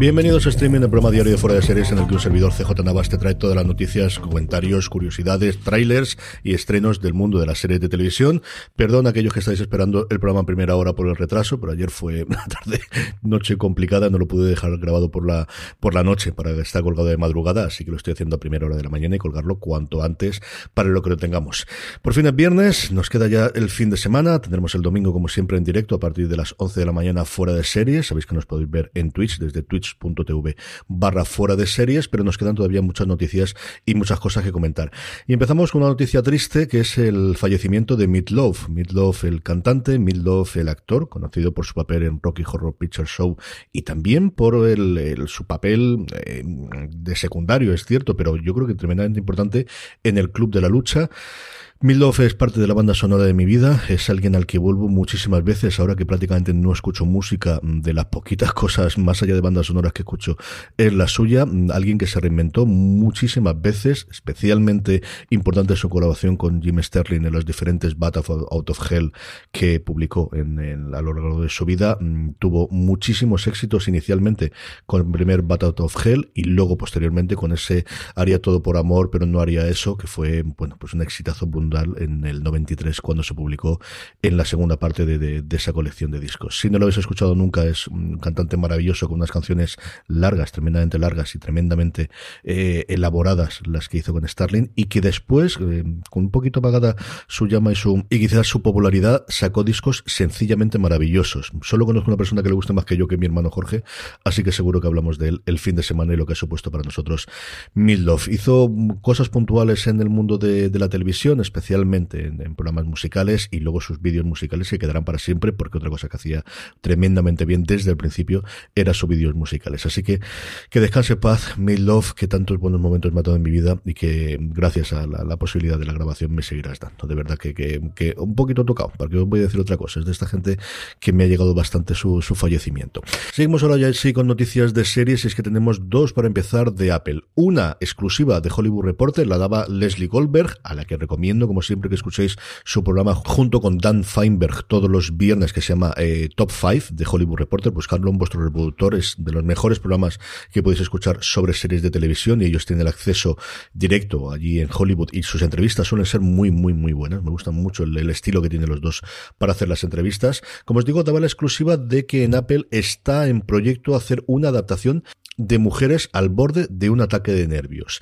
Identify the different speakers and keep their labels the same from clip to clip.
Speaker 1: Bienvenidos a streaming, el programa diario de Fuera de Series en el que un servidor CJ Navas te trae todas las noticias, comentarios, curiosidades, trailers y estrenos del mundo de las series de televisión. Perdón a aquellos que estáis esperando el programa en primera hora por el retraso, pero ayer fue una tarde, noche complicada, no lo pude dejar grabado por la, por la noche para que esté colgado de madrugada, así que lo estoy haciendo a primera hora de la mañana y colgarlo cuanto antes para lo que lo tengamos. Por fin es viernes, nos queda ya el fin de semana, tendremos el domingo como siempre en directo a partir de las 11 de la mañana fuera de series, sabéis que nos podéis ver en Twitch desde Twitch barra fuera de series, pero nos quedan todavía muchas noticias y muchas cosas que comentar. Y empezamos con una noticia triste que es el fallecimiento de Meatloaf. Meatloaf el cantante, Meatloaf el actor, conocido por su papel en Rocky Horror Picture Show y también por el, su papel eh, de secundario, es cierto, pero yo creo que tremendamente importante en el Club de la Lucha. Mildoff es parte de la banda sonora de mi vida, es alguien al que vuelvo muchísimas veces, ahora que prácticamente no escucho música, mm, de las poquitas cosas más allá de bandas sonoras que escucho, es la suya, mm, alguien que se reinventó muchísimas veces, especialmente importante su colaboración con Jim Sterling en los diferentes Battle Out of Hell que publicó en, a lo largo de su vida, mm, tuvo muchísimos éxitos inicialmente con el primer Battle Out of Hell y luego posteriormente con ese haría todo por amor, pero no haría eso, que fue, bueno, pues un exitazo brutal en el 93 cuando se publicó en la segunda parte de, esa colección de discos. Si no lo habéis escuchado nunca, es un cantante maravilloso con unas canciones largas, tremendamente largas y tremendamente eh, elaboradas las que hizo con Starling y que después, eh, con un poquito apagada su llama y su y quizás su popularidad, sacó discos sencillamente maravillosos. Solo conozco una persona que le gusta más que yo, que mi hermano Jorge, así que seguro que hablamos de él el fin de semana y lo que ha supuesto para nosotros Midlove. Hizo cosas puntuales en el mundo de, de la televisión, especialmente especialmente en, programas musicales y luego sus vídeos musicales se quedarán para siempre porque otra cosa que hacía tremendamente bien desde el principio era sus vídeos musicales. Así que que descanse paz, Made Love, que tantos buenos momentos me ha dado en mi vida y que gracias a la, posibilidad de la grabación me seguirás dando. De verdad que, que, un poquito tocado, porque os voy a decir otra cosa. Es de esta gente que me ha llegado bastante su, su fallecimiento. Seguimos ahora ya sí con noticias de series y es que tenemos dos para empezar de Apple. Una exclusiva de Hollywood Reporter, la daba Leslie Goldberg, a la que recomiendo como siempre que escuchéis su programa junto con Dan Feinberg todos los viernes que se llama eh, Top 5 de Hollywood Reporter, buscarlo en vuestro reproductor, es de los mejores programas que podéis escuchar sobre series de televisión y ellos tienen el acceso directo allí en Hollywood y sus entrevistas suelen ser muy, muy, muy buenas. Me gusta mucho el, el estilo que tienen los dos para hacer las entrevistas. Como os digo, daba la exclusiva de que en Apple está en proyecto hacer una adaptación de mujeres al borde de un ataque de nervios.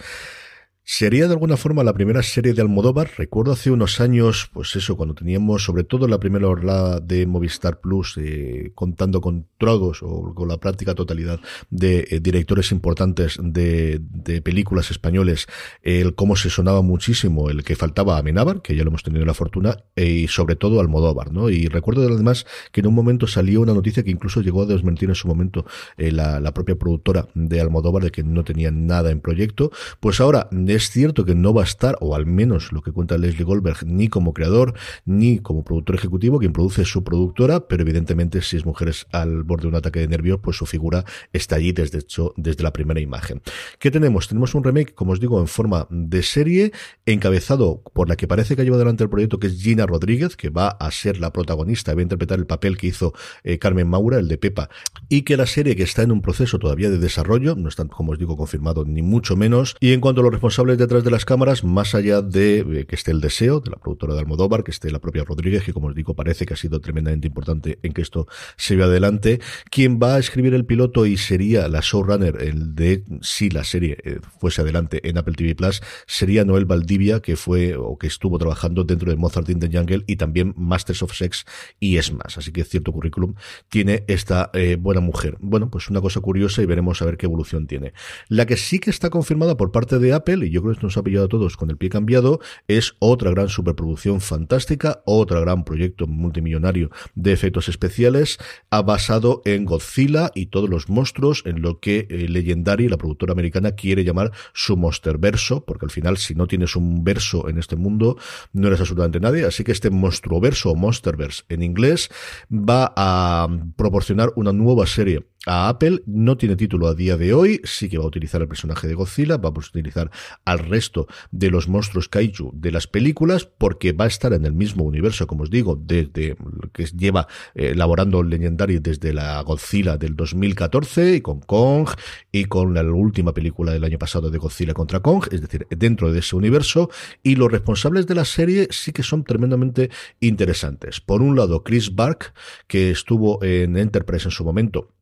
Speaker 1: Sería de alguna forma la primera serie de Almodóvar. Recuerdo hace unos años, pues eso, cuando teníamos sobre todo la primera orla de Movistar Plus, eh, contando con trogos o con la práctica totalidad de eh, directores importantes de, películas españoles, el cómo se sonaba muchísimo el que faltaba a Amenábar, que ya lo hemos tenido la fortuna, e, y sobre todo Almodóvar, ¿no? Y recuerdo además que en un momento salió una noticia que incluso llegó a desmentir en su momento eh, la, propia productora de Almodóvar de que no tenían nada en proyecto. Pues ahora, es cierto que no va a estar, o al menos lo que cuenta Leslie Goldberg, ni como creador, ni como productor ejecutivo, quien produce su productora, pero evidentemente si es mujeres al borde de un ataque de nervios, pues su figura está allí desde la primera imagen. ¿Qué tenemos? Tenemos un remake, como os digo, en forma de serie, encabezado por la que parece que ha llevado adelante el proyecto, que es Gina Rodríguez, que va a ser la protagonista, va a interpretar el papel que hizo eh, Carmen Maura, el de Pepa, y que la serie que está en un proceso todavía de desarrollo, no está, como os digo, confirmado ni mucho menos, y en cuanto a los responsables detrás de las cámaras, más allá de eh, que esté el deseo de la productora de Almodóvar, que esté la propia Rodríguez, que como os digo parece que ha sido tremendamente importante en que esto se vea adelante. Quien va a escribir el piloto y sería la showrunner el de si la serie eh, fuese adelante en Apple TV Plus sería Noel Valdivia, que fue o que estuvo trabajando dentro de Mozart in the Jungle y también Masters of Sex y es más. Así que cierto currículum tiene esta eh, buena mujer. Bueno, pues una cosa curiosa y veremos a ver qué evolución tiene. La que sí que está confirmada por parte de Apple, y yo creo que esto nos ha pillado a todos con el pie cambiado, es otra gran superproducción fantástica, otro gran proyecto multimillonario de efectos especiales, ha basado en Godzilla y todos los monstruos, en lo que eh, Legendary, la productora americana, quiere llamar su verso, porque al final, si no tienes un verso en este mundo, no eres absolutamente nadie. Así que este monstruo verso o Monsterverse en inglés va a proporcionar una nueva serie a Apple. No tiene título a día de hoy, sí que va a utilizar el personaje de Godzilla, vamos a utilizar al resto de los monstruos kaiju de las películas, porque va a estar en el mismo universo, como os digo, desde que lleva eh, elaborando Legendary desde la Godzilla del 2014 y con Kong y con la última película del año pasado de Godzilla contra Kong, es decir, dentro de ese universo. Y los responsables de la serie sí que son tremendamente interesantes. Por un lado, Chris Bark, que estuvo en Enterprise en su momento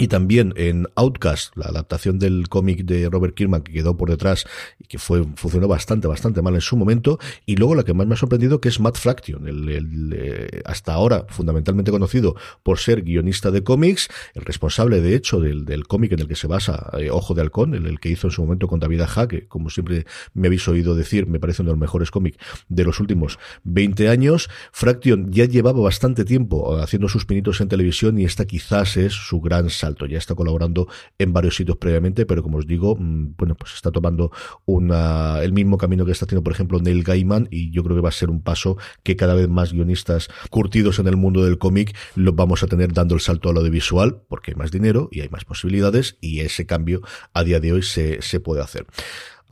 Speaker 1: y también en Outcast, la adaptación del cómic de Robert Kirkman que quedó por detrás y que fue funcionó bastante, bastante mal en su momento. Y luego la que más me ha sorprendido que es Matt Fraction, el, eh, hasta ahora fundamentalmente conocido por ser guionista de cómics, el responsable de hecho del, cómic en el que se basa eh, Ojo de Halcón, el, el, que hizo en su momento con David Aja, que como siempre me habéis oído decir, me parece uno de los mejores cómics de los últimos 20 años. Fraction ya llevaba bastante tiempo haciendo sus pinitos en televisión y esta quizás es su gran ya está colaborando en varios sitios previamente, pero como os digo, mm, bueno, pues está tomando una, el mismo camino que está haciendo, por ejemplo, Neil Gaiman, y yo creo que va a ser un paso que cada vez más guionistas curtidos en el mundo del cómic los vamos a tener dando el salto a lo visual, porque hay más dinero y hay más posibilidades, y ese cambio a día de hoy se, se puede hacer.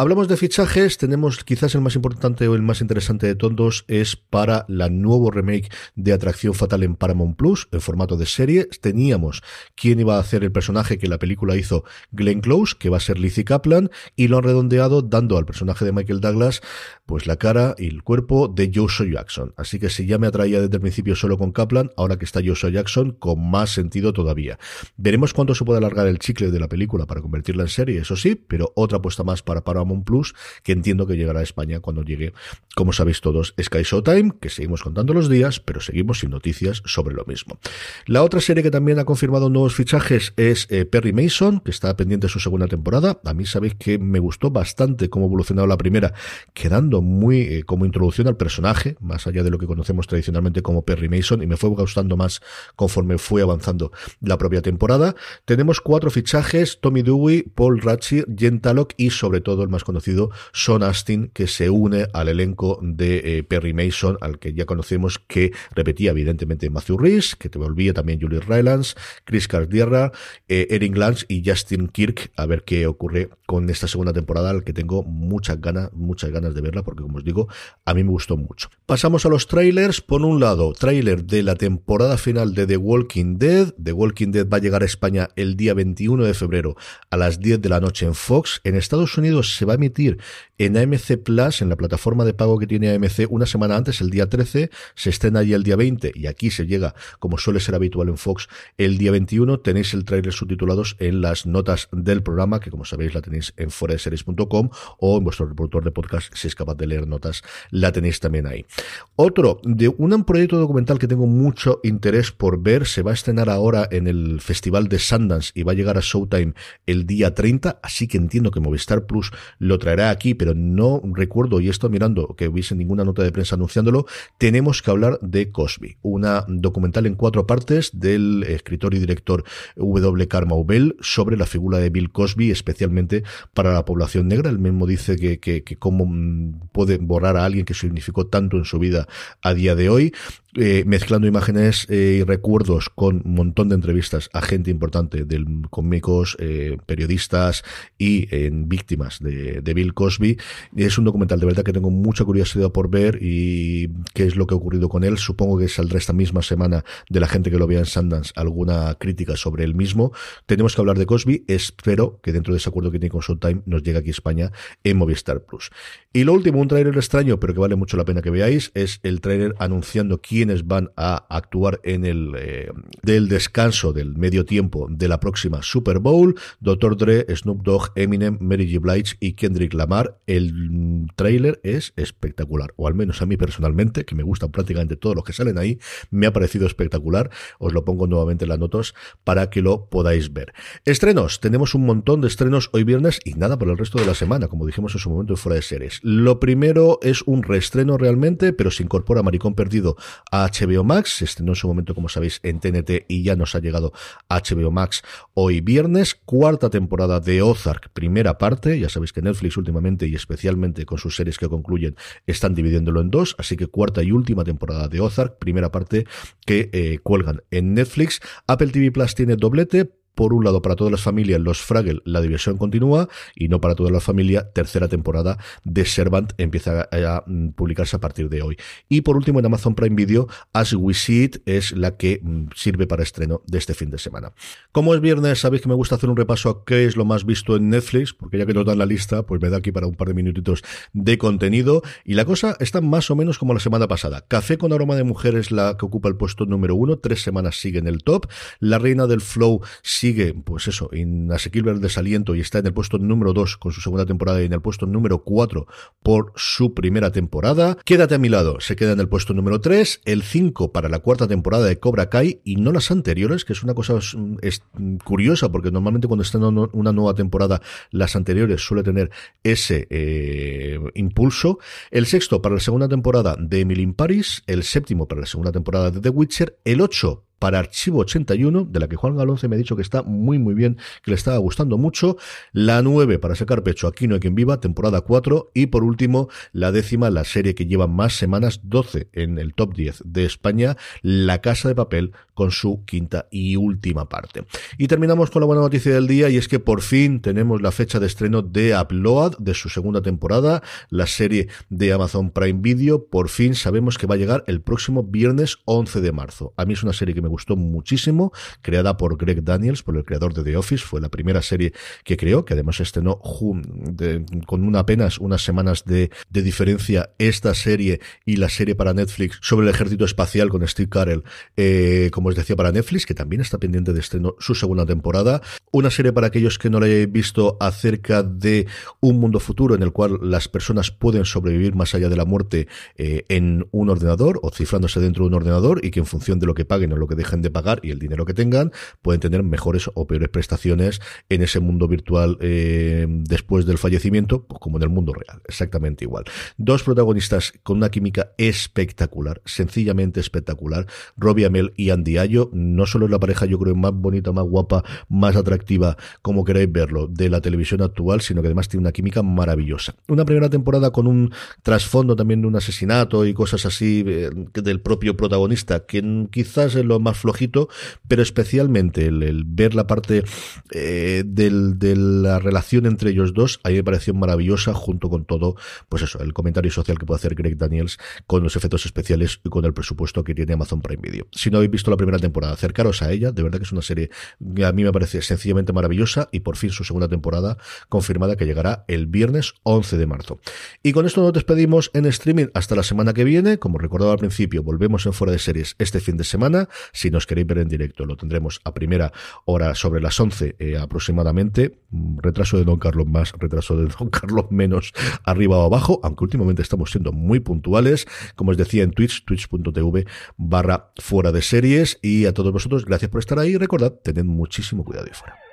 Speaker 1: Hablamos de fichajes, tenemos quizás el más importante o el más interesante de todos es para la nuevo remake de Atracción Fatal en Paramount Plus, en formato de serie. Teníamos quién iba a hacer el personaje que la película hizo Glenn Close, que va a ser Lizzie Kaplan, y lo han redondeado dando al personaje de Michael Douglas pues la cara y el cuerpo de Joshua Jackson. Así que si ya me atraía desde el principio solo con Kaplan, ahora que está Joshua Jackson, con más sentido todavía. Veremos cuánto se puede alargar el chicle de la película para convertirla en serie, eso sí, pero otra apuesta más para Paramount Plus, que entiendo que llegará a España cuando llegue, como sabéis todos, Sky Showtime, que seguimos contando los días, pero seguimos sin noticias sobre lo mismo. La otra serie que también ha confirmado nuevos fichajes es eh, Perry Mason, que está pendiente de su segunda temporada. A mí sabéis que me gustó bastante cómo ha evolucionado la primera, quedando muy eh, como introducción al personaje, más allá de lo que conocemos tradicionalmente como Perry Mason, y me fue gustando más conforme fue avanzando la propia temporada. Tenemos cuatro fichajes, Tommy Dewey, Paul Ratchie, Jen y sobre todo el conocido, Son Astin, que se une al elenco de eh, Perry Mason, al que ya conocemos que repetía evidentemente Matthew Rhys, que te volvía también Julie Rylance, Chris Cardierra, eh, Erin Glantz y Justin Kirk, a ver qué ocurre con esta segunda temporada, al que tengo muchas ganas, muchas ganas de verla, porque como os digo, a mí me gustó mucho. Pasamos a los trailers. Por un lado, trailer de la temporada final de The Walking Dead. The Walking Dead va a llegar a España el día 21 de febrero a las 10 de la noche en Fox. En Estados Unidos se va a emitir en AMC Plus, en la plataforma de pago que tiene AMC, una semana antes, el día 13, se estrena allí el día 20 y aquí se llega, como suele ser habitual en Fox, el día 21. Tenéis el trailer subtitulados en las notas del programa, que como sabéis la tenéis en foreseries.com o en vuestro reproductor de podcast, si es capaz de leer notas, la tenéis también ahí. Otro, de un proyecto documental que tengo mucho interés por ver, se va a estrenar ahora en el Festival de Sundance y va a llegar a Showtime el día 30, así que entiendo que Movistar Plus lo traerá aquí, pero no recuerdo, y esto mirando que hubiese ninguna nota de prensa anunciándolo, tenemos que hablar de Cosby, una documental en cuatro partes del escritor y director W. Carmaubel sobre la figura de Bill Cosby, especialmente para la población negra. Él mismo dice que, que, que cómo mm, puede borrar a alguien que significó tanto en su vida a día de hoy. Eh, mezclando imágenes eh, y recuerdos con un montón de entrevistas a gente importante, del cómicos, eh, periodistas y víctimas de, Bill Cosby. Es un documental de verdad que tengo mucha curiosidad por ver y qué es lo que ha ocurrido con él. Supongo que saldrá esta misma semana de la gente que lo vea en Sundance alguna crítica sobre él mismo. Tenemos que hablar de Cosby. Espero que dentro de ese acuerdo que tiene con Showtime nos llegue aquí España en Movistar Plus. Y lo último, un tráiler extraño, pero que vale mucho la pena que veáis, es el tráiler anunciando quién quienes van a actuar en el eh, del descanso del medio tiempo de la próxima Super Bowl. Dr. Dre, Snoop Dogg, Eminem, Mary J. Blige y Kendrick Lamar. El trailer es espectacular, o al menos a mí personalmente, que me gustan prácticamente todos los que salen ahí, me ha parecido espectacular. Os lo pongo nuevamente en las notas para que lo podáis ver. Estrenos, tenemos un montón de estrenos hoy viernes y nada por el resto de la semana, como dijimos en su momento fuera de series. Lo primero es un reestreno realmente, pero se incorpora Maricón Perdido HBO Max. Se estrenó en su momento, como sabéis, en TNT y ya nos ha llegado HBO Max hoy viernes. Cuarta temporada de Ozark, primera parte. Ya sabéis que Netflix últimamente y especialmente con sus series que concluyen están dividiéndolo en dos. Así que cuarta y última temporada de Ozark, primera parte que eh, cuelgan en Netflix. Apple TV Plus tiene doblete por un lado, para todas las familias, los Fraggle, la diversión continúa, y no para toda la familia, tercera temporada de Servant empieza a, mm, publicarse a partir de hoy. Y por último, en Amazon Prime Video, As We See It es la que mm, sirve para estreno de este fin de semana. Como es viernes, sabéis que me gusta hacer un repaso a qué es lo más visto en Netflix, porque ya que nos dan la lista, pues me da aquí para un par de minutitos de contenido. Y la cosa está más o menos como la semana pasada. Café con aroma de mujer es la que ocupa el puesto número uno, tres semanas sigue en el top. La reina del flow sigue, pues eso, inasequible el desaliento y está en el puesto número dos con su segunda temporada y en el puesto número cuatro por su primera temporada. Quédate a mi lado, se queda en el puesto número tres, el cinco para la cuarta temporada de Cobra Kai y no las anteriores, que es una cosa es, curiosa porque normalmente cuando está en una nueva temporada las anteriores suele tener ese eh, impulso. El sexto para la segunda temporada de Emily in Paris, el séptimo para la segunda temporada de The Witcher, el ocho para Archivo 81, de la que Juan Galonce me ha dicho que está muy muy bien, que le estaba gustando mucho. La 9 para sacar pecho, Aquí no hay quien viva, temporada 4. Y por último, la décima, la serie que lleva más semanas, 12 en el top 10 de España, La Casa de Papel, con su quinta y última parte. Y terminamos con la buena noticia del día, y es que por fin tenemos la fecha de estreno de Upload, de su segunda temporada, la serie de Amazon Prime Video. Por fin sabemos que va a llegar el próximo viernes 11 de marzo. A mí es una serie que me gustó muchísimo, creada por Greg Daniels, por el creador de The Office, fue la primera serie que creó, que además estrenó con una apenas unas semanas de, diferencia esta serie y la serie para Netflix sobre el ejército espacial con Steve Carell, eh, como os decía, para Netflix, que también está pendiente de estreno su segunda temporada. Una serie para aquellos que no la hayan visto acerca de un mundo futuro en el cual las personas pueden sobrevivir más allá de la muerte eh, en un ordenador o cifrándose dentro de un ordenador y que en función de lo que paguen o lo que dejen de pagar y el dinero que tengan, pueden tener mejores o peores prestaciones en ese mundo virtual eh, después del fallecimiento, pues como en el mundo real, exactamente igual. Dos protagonistas con una química espectacular, sencillamente espectacular, Robbie Amell y Andy Ayo, no solo es la pareja yo creo más bonita, más guapa, más atractiva, como queráis verlo, de la televisión actual, sino que además tiene una química maravillosa. Una primera temporada con un trasfondo también de un asesinato y cosas así eh, del propio protagonista, que quizás es lo más flojito, pero especialmente el, ver la parte eh, de la relación entre ellos dos, a mí me pareció maravillosa, junto con todo, pues eso, el comentario social que puede hacer Greg Daniels con los efectos especiales y con el presupuesto que tiene Amazon Prime Video. Si no habéis visto la primera temporada, acercaros a ella, de verdad que es una serie que a mí me parece sencillamente maravillosa y por fin su segunda temporada confirmada que llegará el viernes 11 de marzo. Y con esto nos despedimos en streaming hasta la semana que viene, como recordaba al principio, volvemos en fuera de series este fin de semana. Si nos queréis ver en directo, lo tendremos a primera hora sobre las 11 eh, aproximadamente. Mm, retraso de Don Carlos más, retraso de Don Carlos menos, arriba o abajo, aunque últimamente estamos siendo muy puntuales. Como os decía en Twitch, twitch.tv barra fuera de series. Y a todos vosotros, gracias por estar ahí. Recordad, tened muchísimo cuidado y fuera.